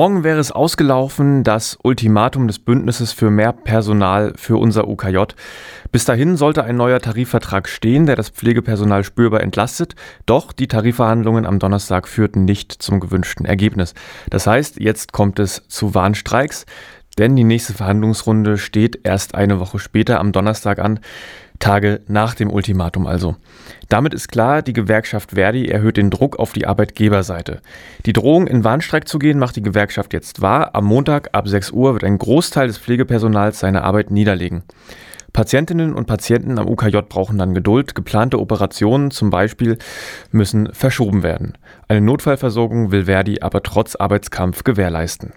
Morgen wäre es ausgelaufen, das Ultimatum des Bündnisses für mehr Personal für unser UKJ. Bis dahin sollte ein neuer Tarifvertrag stehen, der das Pflegepersonal spürbar entlastet. Doch die Tarifverhandlungen am Donnerstag führten nicht zum gewünschten Ergebnis. Das heißt, jetzt kommt es zu Warnstreiks, denn die nächste Verhandlungsrunde steht erst eine Woche später am Donnerstag an. Tage nach dem Ultimatum also. Damit ist klar, die Gewerkschaft Verdi erhöht den Druck auf die Arbeitgeberseite. Die Drohung, in Warnstreik zu gehen, macht die Gewerkschaft jetzt wahr. Am Montag ab 6 Uhr wird ein Großteil des Pflegepersonals seine Arbeit niederlegen. Patientinnen und Patienten am UKJ brauchen dann Geduld. Geplante Operationen zum Beispiel müssen verschoben werden. Eine Notfallversorgung will Verdi aber trotz Arbeitskampf gewährleisten.